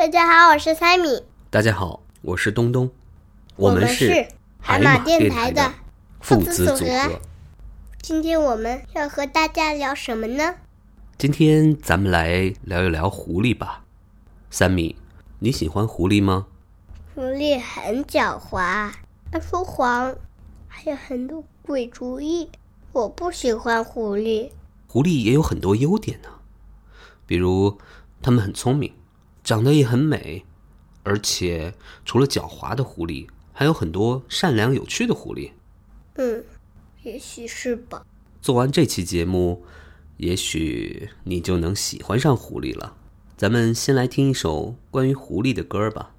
大家好，我是三米。大家好，我是东东。我们是海马电台的父子组合。今天我们要和大家聊什么呢？今天咱们来聊一聊狐狸吧。三米，你喜欢狐狸吗？狐狸很狡猾，它说谎，还有很多鬼主意。我不喜欢狐狸。狐狸也有很多优点呢，比如它们很聪明。长得也很美，而且除了狡猾的狐狸，还有很多善良有趣的狐狸。嗯，也许是吧。做完这期节目，也许你就能喜欢上狐狸了。咱们先来听一首关于狐狸的歌吧。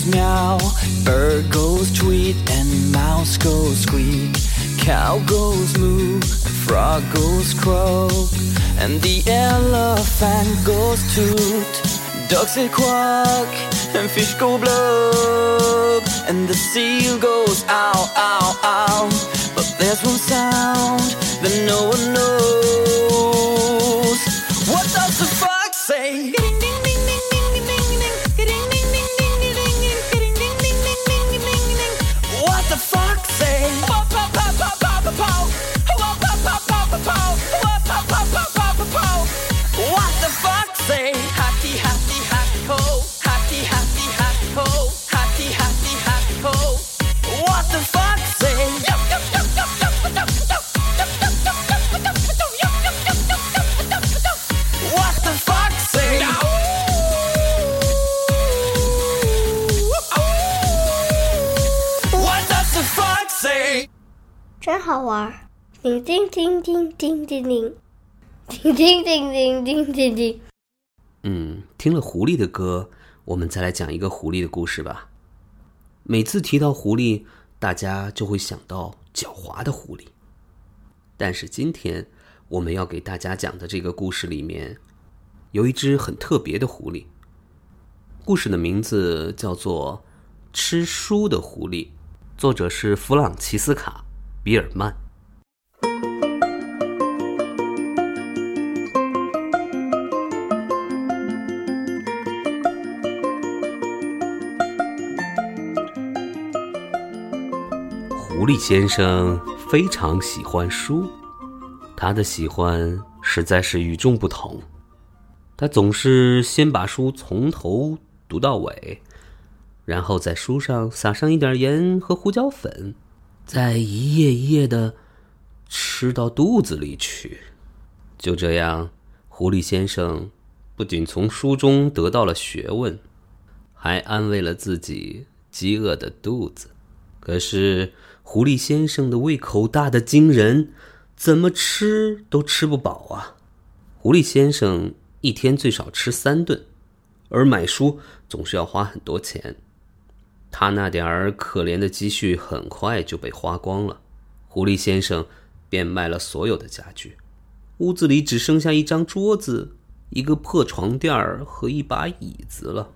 Goes meow, bird goes tweet, and mouse goes squeak. Cow goes moo, frog goes croak, and the elephant goes toot. Ducks say quack, and fish go blub, and the seal goes ow, ow, ow. But there's one sound that no one knows. 叮叮叮叮叮，叮叮叮叮叮。嗯，听了狐狸的歌，我们再来讲一个狐狸的故事吧。每次提到狐狸，大家就会想到狡猾的狐狸。但是今天我们要给大家讲的这个故事里面，有一只很特别的狐狸。故事的名字叫做《吃书的狐狸》，作者是弗朗齐斯卡·比尔曼。狐狸先生非常喜欢书，他的喜欢实在是与众不同。他总是先把书从头读到尾，然后在书上撒上一点盐和胡椒粉，再一页一页的吃到肚子里去。就这样，狐狸先生不仅从书中得到了学问，还安慰了自己饥饿的肚子。可是，狐狸先生的胃口大得惊人，怎么吃都吃不饱啊！狐狸先生一天最少吃三顿，而买书总是要花很多钱。他那点儿可怜的积蓄很快就被花光了，狐狸先生便卖了所有的家具，屋子里只剩下一张桌子、一个破床垫儿和一把椅子了。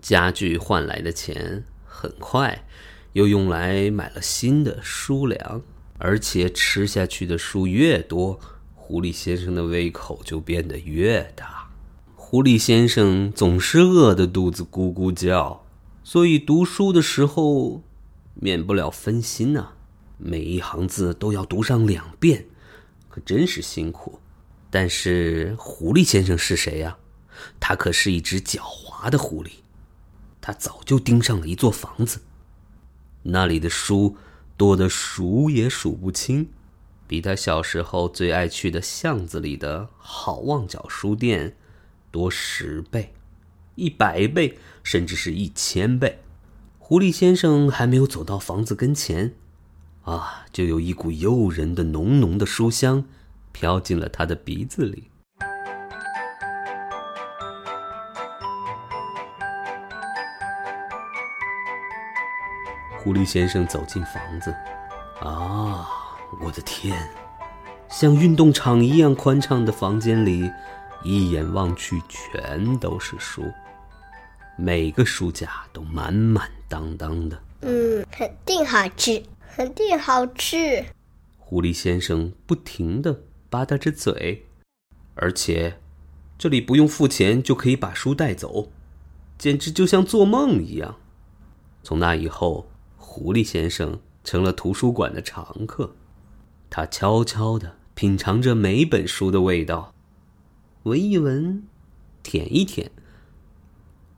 家具换来的钱很快。又用来买了新的书粮，而且吃下去的书越多，狐狸先生的胃口就变得越大。狐狸先生总是饿得肚子咕咕叫，所以读书的时候免不了分心呐。每一行字都要读上两遍，可真是辛苦。但是狐狸先生是谁呀？他可是一只狡猾的狐狸，他早就盯上了一座房子。那里的书多得数也数不清，比他小时候最爱去的巷子里的好望角书店多十倍、一百倍，甚至是一千倍。狐狸先生还没有走到房子跟前，啊，就有一股诱人的浓浓的书香飘进了他的鼻子里。狐狸先生走进房子，啊，我的天！像运动场一样宽敞的房间里，一眼望去全都是书，每个书架都满满当当的。嗯，肯定好吃，肯定好吃。狐狸先生不停的吧嗒着嘴，而且这里不用付钱就可以把书带走，简直就像做梦一样。从那以后，狐狸先生成了图书馆的常客。他悄悄地品尝着每本书的味道，闻一闻，舔一舔，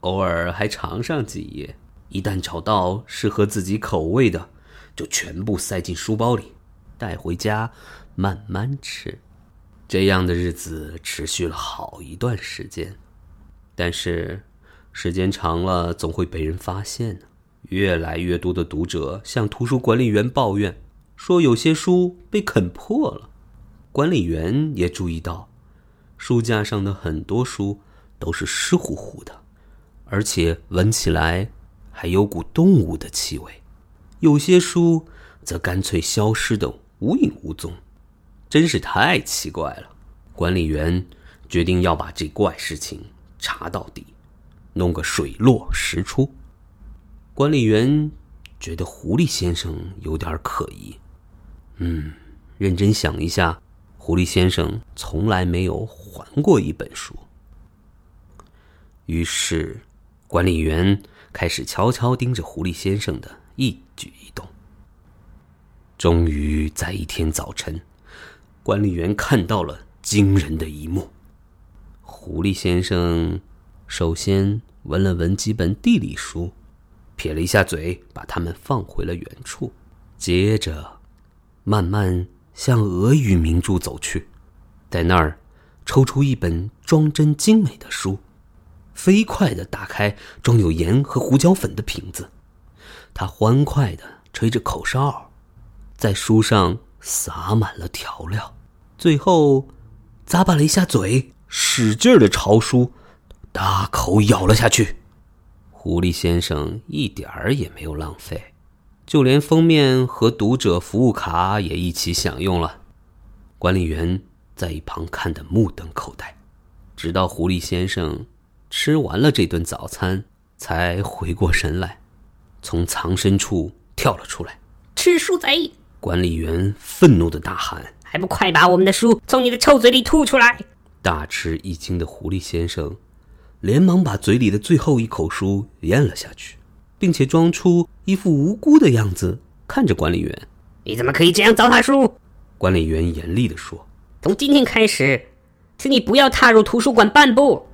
偶尔还尝上几页。一旦找到适合自己口味的，就全部塞进书包里，带回家慢慢吃。这样的日子持续了好一段时间，但是时间长了，总会被人发现的。越来越多的读者向图书管理员抱怨，说有些书被啃破了。管理员也注意到，书架上的很多书都是湿乎乎的，而且闻起来。还有股动物的气味，有些书则干脆消失的无影无踪，真是太奇怪了。管理员决定要把这怪事情查到底，弄个水落石出。管理员觉得狐狸先生有点可疑，嗯，认真想一下，狐狸先生从来没有还过一本书。于是，管理员。开始悄悄盯着狐狸先生的一举一动。终于在一天早晨，管理员看到了惊人的一幕。狐狸先生首先闻了闻几本地理书，撇了一下嘴，把它们放回了原处。接着，慢慢向俄语名著走去，在那儿抽出一本装帧精美的书。飞快地打开装有盐和胡椒粉的瓶子，他欢快地吹着口哨，在书上撒满了调料，最后咂巴了一下嘴，使劲地朝书大口咬了下去。狐狸先生一点儿也没有浪费，就连封面和读者服务卡也一起享用了。管理员在一旁看得目瞪口呆，直到狐狸先生。吃完了这顿早餐，才回过神来，从藏身处跳了出来。吃书贼！管理员愤怒的大喊：“还不快把我们的书从你的臭嘴里吐出来！”大吃一惊的狐狸先生，连忙把嘴里的最后一口书咽了下去，并且装出一副无辜的样子，看着管理员：“你怎么可以这样糟蹋书？”管理员严厉地说：“从今天开始，请你不要踏入图书馆半步。”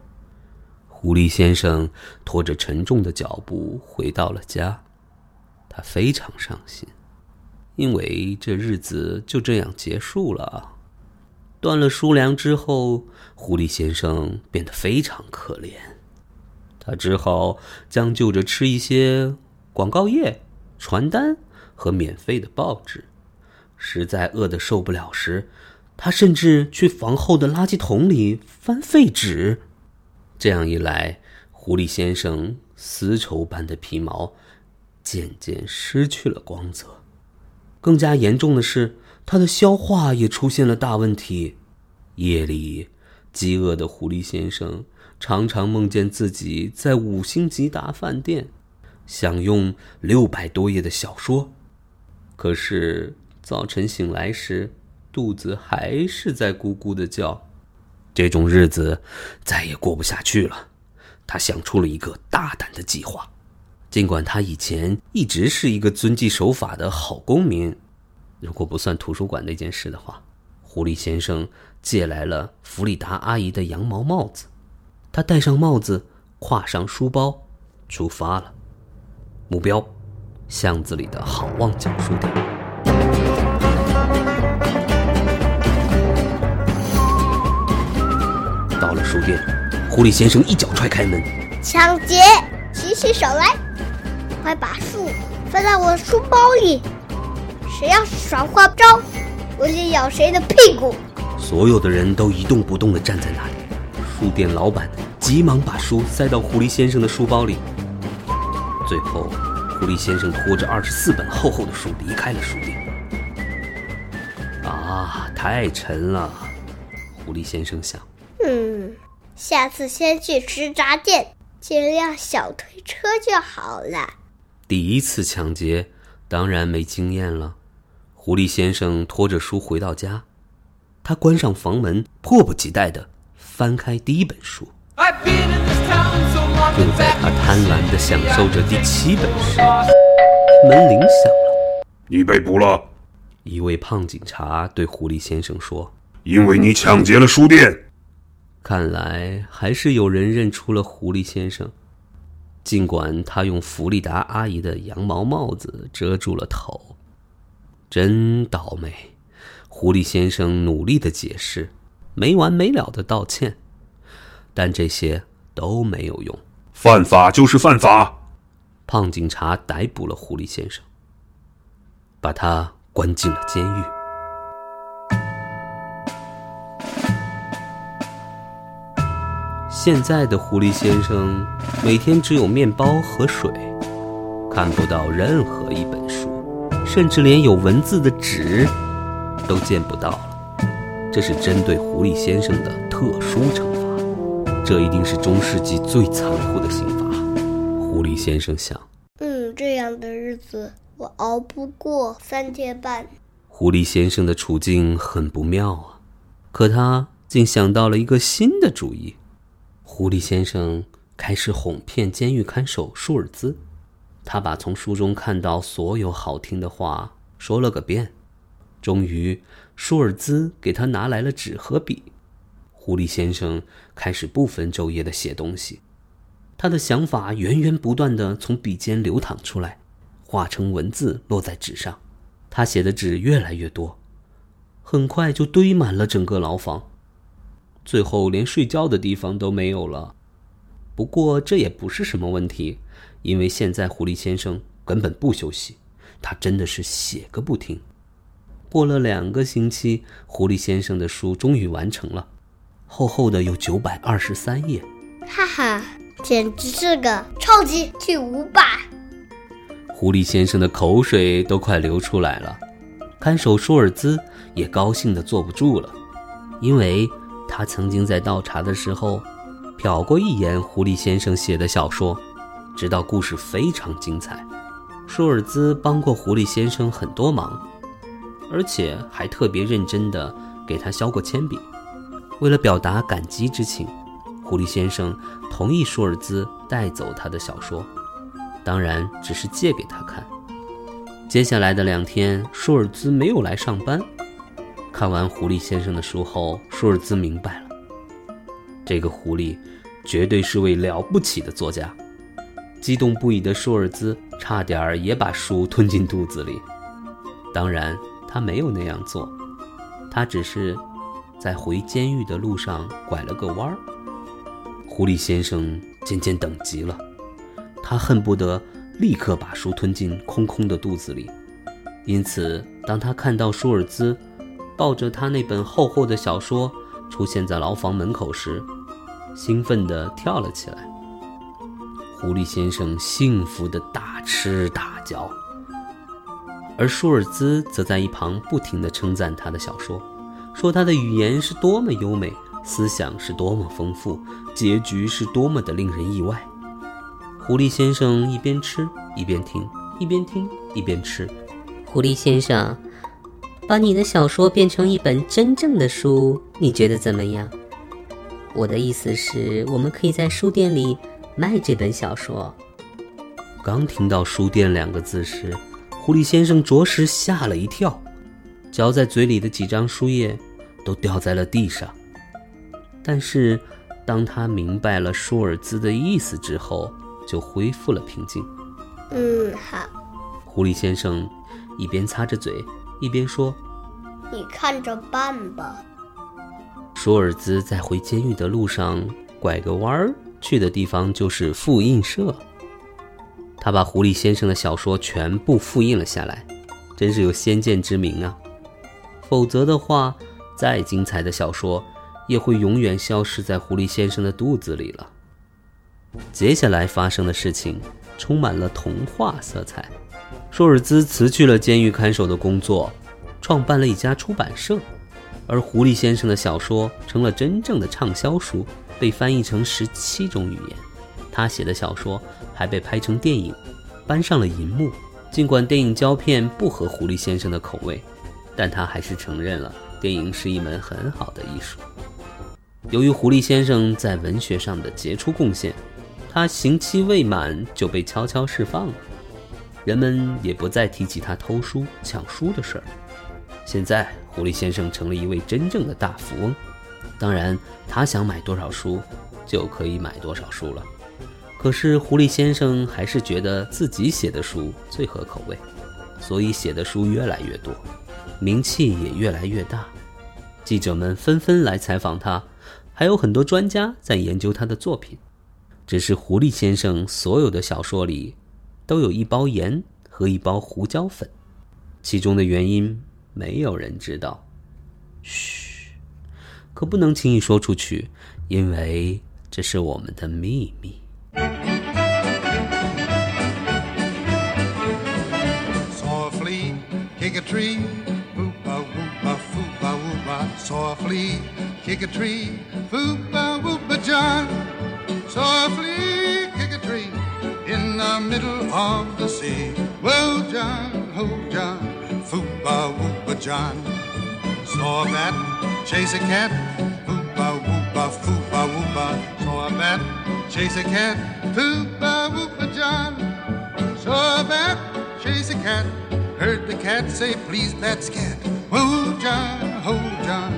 狐狸先生拖着沉重的脚步回到了家，他非常伤心，因为这日子就这样结束了。断了书粮之后，狐狸先生变得非常可怜，他只好将就着吃一些广告页、传单和免费的报纸。实在饿得受不了时，他甚至去房后的垃圾桶里翻废纸。这样一来，狐狸先生丝绸般的皮毛渐渐失去了光泽。更加严重的是，他的消化也出现了大问题。夜里，饥饿的狐狸先生常常梦见自己在五星级大饭店享用六百多页的小说，可是早晨醒来时，肚子还是在咕咕的叫。这种日子再也过不下去了，他想出了一个大胆的计划。尽管他以前一直是一个遵纪守法的好公民，如果不算图书馆那件事的话，狐狸先生借来了弗里达阿姨的羊毛帽子。他戴上帽子，挎上书包，出发了。目标：巷子里的好望角书店。到了书店，狐狸先生一脚踹开门，抢劫！举起手来，快把书放在我的书包里。谁要是耍花招，我就咬谁的屁股。所有的人都一动不动地站在那里。书店老板急忙把书塞到狐狸先生的书包里。最后，狐狸先生拖着二十四本厚厚的书离开了书店。啊，太沉了，狐狸先生想。嗯，下次先去食杂店，借辆小推车就好了。第一次抢劫，当然没经验了。狐狸先生拖着书回到家，他关上房门，迫不及待地翻开第一本书。就在他贪婪地享受着第七本书，门铃响了。你被捕了，一位胖警察对狐狸先生说因为你抢劫了书店。：“看来还是有人认出了狐狸先生，尽管他用弗利达阿姨的羊毛帽子遮住了头。真倒霉！”狐狸先生努力的解释，没完没了的道歉，但这些都没有用。犯法就是犯法。胖警察逮捕了狐狸先生，把他关进了监狱。现在的狐狸先生每天只有面包和水，看不到任何一本书，甚至连有文字的纸都见不到了。这是针对狐狸先生的特殊惩罚，这一定是中世纪最残酷的刑罚。狐狸先生想。嗯，这样的日子我熬不过三天半。狐狸先生的处境很不妙啊，可他竟想到了一个新的主意。狐狸先生开始哄骗监狱看守舒尔兹，他把从书中看到所有好听的话说了个遍。终于，舒尔兹给他拿来了纸和笔，狐狸先生开始不分昼夜地写东西。他的想法源源不断地从笔尖流淌出来，化成文字落在纸上。他写的纸越来越多，很快就堆满了整个牢房，最后连睡觉的地方都没有了。不过这也不是什么问题，因为现在狐狸先生根本不休息，他真的是写个不停。过了两个星期，狐狸先生的书终于完成了，厚厚的有九百二十三页。哈哈，简直是个超级巨无霸！狐狸先生的口水都快流出来了，看守舒尔兹也高兴的坐不住了，因为他曾经在倒茶的时候瞟过一眼狐狸先生写的小说，知道故事非常精彩。舒尔兹帮过狐狸先生很多忙，而且还特别认真地给他削过铅笔。为了表达感激之情，狐狸先生同意舒尔兹带走他的小说。当然，只是借给他看。接下来的两天，舒尔兹没有来上班。看完狐狸先生的书后，舒尔兹明白了，这个狐狸绝对是位了不起的作家。激动不已的舒尔兹差点儿也把书吞进肚子里。当然，他没有那样做，他只是在回监狱的路上拐了个弯儿。狐狸先生渐渐等急了。他恨不得立刻把书吞进空空的肚子里，因此，当他看到舒尔兹抱着他那本厚厚的小说出现在牢房门口时，兴奋地跳了起来。狐狸先生幸福地大吃大嚼，而舒尔兹则在一旁不停地称赞他的小说，说他的语言是多么优美，思想是多么丰富，结局是多么的令人意外。狐狸先生一边吃一边听，一边听一边吃。狐狸先生，把你的小说变成一本真正的书，你觉得怎么样？我的意思是，我们可以在书店里卖这本小说。刚听到“书店”两个字时，狐狸先生着实吓了一跳，嚼在嘴里的几张书页都掉在了地上。但是，当他明白了舒尔兹的意思之后，就恢复了平静。嗯，好，狐狸先生一边擦着嘴，一边说你看着办吧。：“舒尔兹在回监狱的路上拐个弯儿，去的地方就是复印社。他把狐狸先生的小说全部复印了下来，真是有先见之明啊！否则的话，再精彩的小说也会永远消失在狐狸先生的肚子里了。”接下来发生的事情充满了童话色彩。舒尔兹辞去了监狱看守的工作，创办了一家出版社，而狐狸先生的小说成了真正的畅销书，被翻译成十七种语言。他写的小说还被拍成电影，搬上了银幕。尽管电影胶片不合狐狸先生的口味，但他还是承认了电影是一门很好的艺术。由于狐狸先生在文学上的杰出贡献，他刑期未满就被悄悄释放了，人们也不再提起他偷书抢书的事儿。现在，狐狸先生成了一位真正的大富翁，当然，他想买多少书，就可以买多少书了。可是，狐狸先生还是觉得自己写的书最合口味，所以写的书越来越多，名气也越来越大。记者们纷纷来采访他，还有很多专家在研究他的作品。只是狐狸先生所有的小说里，都有一包盐和一包胡椒粉，其中的原因没有人知道。嘘，可不能轻易说出去，因为这是我们的秘密。Saw a flea kick a tree, whoop-a whoop-a foo-ba whoop-a. Saw a flea kick a tree, whoop-a whoop-a John. Chase a cat, whoop-a whoop-a foo-ba whoop-a. Saw a bat chase a cat, whoop-a whoop-a John. Saw a bat chase a cat. Heard the cat say, please, bat scat. Whoa, John, ho, John,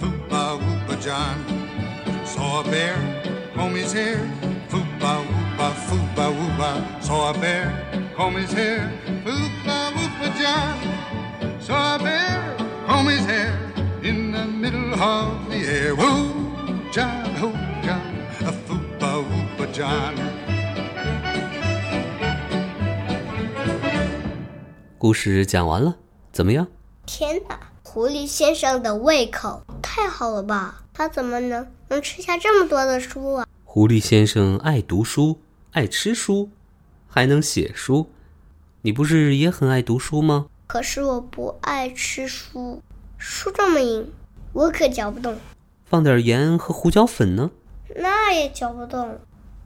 whoop-a, whoop-a, John. Saw a bear comb his hair. Whoop-a, whoop-a, foo-ba, whoop-a. Saw a bear comb his hair. Whoop-a, whoop-a, John. Saw a bear comb his hair middle of the air. Whoa, John, ho, John, a whoop-a, whoop-a, John. 故事讲完了，怎么样？天哪，狐狸先生的胃口太好了吧？他怎么能能吃下这么多的书啊？狐狸先生爱读书，爱吃书，还能写书。你不是也很爱读书吗？可是我不爱吃书，书这么硬，我可嚼不动，放点盐和胡椒粉呢？那也嚼不动。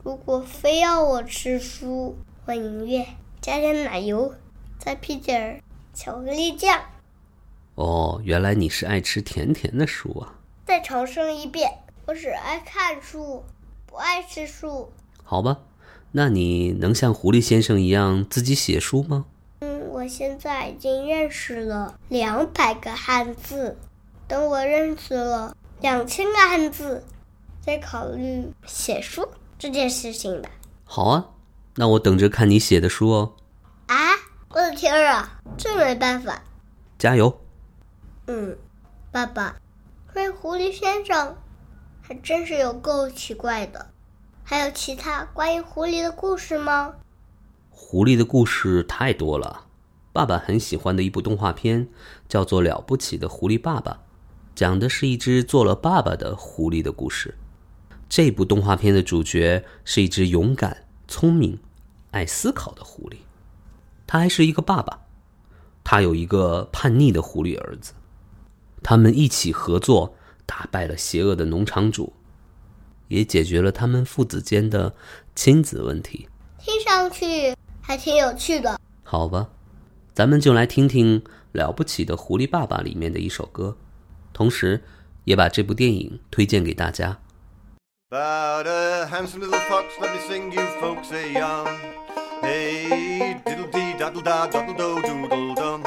如果非要我吃书，我宁愿加点奶油，再配点儿巧克力酱。哦，原来你是爱吃甜甜的书啊。再重申一遍，我只爱看书，不爱吃书。好吧，那你能像狐狸先生一样自己写书吗？嗯，我现在已经认识了两百个汉字，等我认识了两千个汉字，再考虑写书这件事情吧。好啊，那我等着看你写的书哦。啊，我的天啊，这没办法。加油！嗯，爸爸，这狐狸先生还真是有够奇怪的。还有其他关于狐狸的故事吗？狐狸的故事太多了。爸爸很喜欢的一部动画片叫做《了不起的狐狸爸爸》，讲的是一只做了爸爸的狐狸的故事。这部动画片的主角是一只勇敢、聪明、爱思考的狐狸，他还是一个爸爸。他有一个叛逆的狐狸儿子，他们一起合作打败了邪恶的农场主，也解决了他们父子间的亲子问题。听上去还挺有趣的。好吧，咱们就来听听《了不起的狐狸爸爸》里面的一首歌，同时也把这部电影推荐给大家。 About a handsome little fox, let me sing you folks a yarn. Hey, diddle dee daddle da doddle do doodle dum.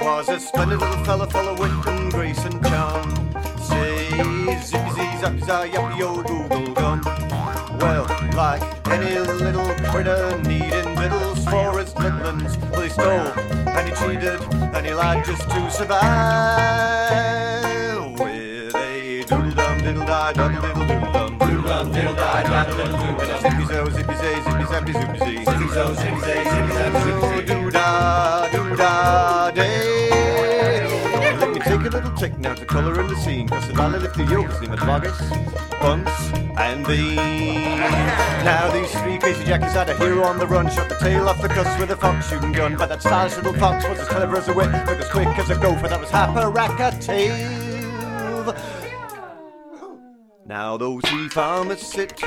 Was a splendid little fella full of wit and grace and charm. Say zippy zee zappy za yappy yo doodle gum. Well, like any little critter needing victuals for his littlins, well he stole and he cheated and he lied just to survive. With a doodle dum diddle die doddle diddle doodle dum dum diddle diddle doodle dum zippy zo oh, zippy zay eh, zippy zappy zoopy zee zippy zo eh. zippy zay oh, zippy eh, zappy zoopy zee oh, doo da doo da day. Let me take a little trick now to colour in the scene, cause the valley lift the yokes in the boggis, bunts, and beans. Now these three crazy jackies had a hero on the run, shot the tail off the cuss with a fox shooting gun. But that stylish little fox was as clever as a whip, but as quick as a gopher, that was Happaracatave. Now those three farmers sit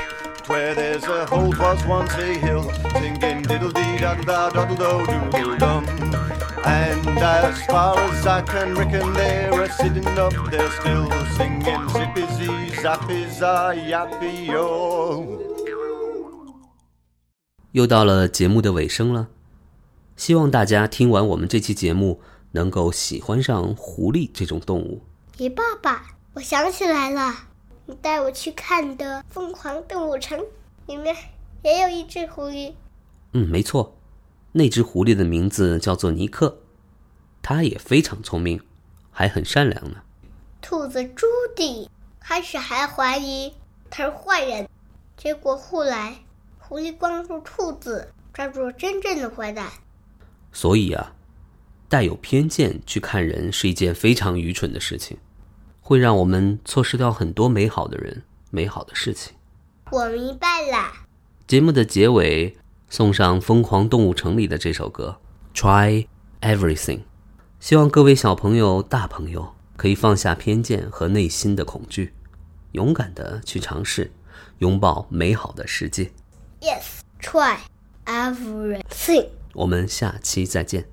where there's a hole was once a hill, singing diddle dee daddle da daddle do doodle dum. And as far as I can reckon, they're sitting up there still singing zippy zee zappy za yappy yo. 又到了节目的尾声了，希望大家听完我们这期节目，能够喜欢上狐狸这种动物。咦，爸爸，我想起来了，你带我去看的《疯狂动物城》里面也有一只狐狸。嗯，没错，那只狐狸的名字叫做尼克，它也非常聪明，还很善良呢。兔子朱迪开始还怀疑他是坏人，结果后来狐狸帮助兔子抓住了真正的坏蛋。所以啊，带有偏见去看人是一件非常愚蠢的事情，会让我们错失掉很多美好的人、美好的事情。我明白了，节目的结尾送上《疯狂动物城》里的这首歌《Try Everything》，希望各位小朋友、大朋友可以放下偏见和内心的恐惧，勇敢的去尝试，拥抱美好的世界。Yes, try everything. 我们下期再见。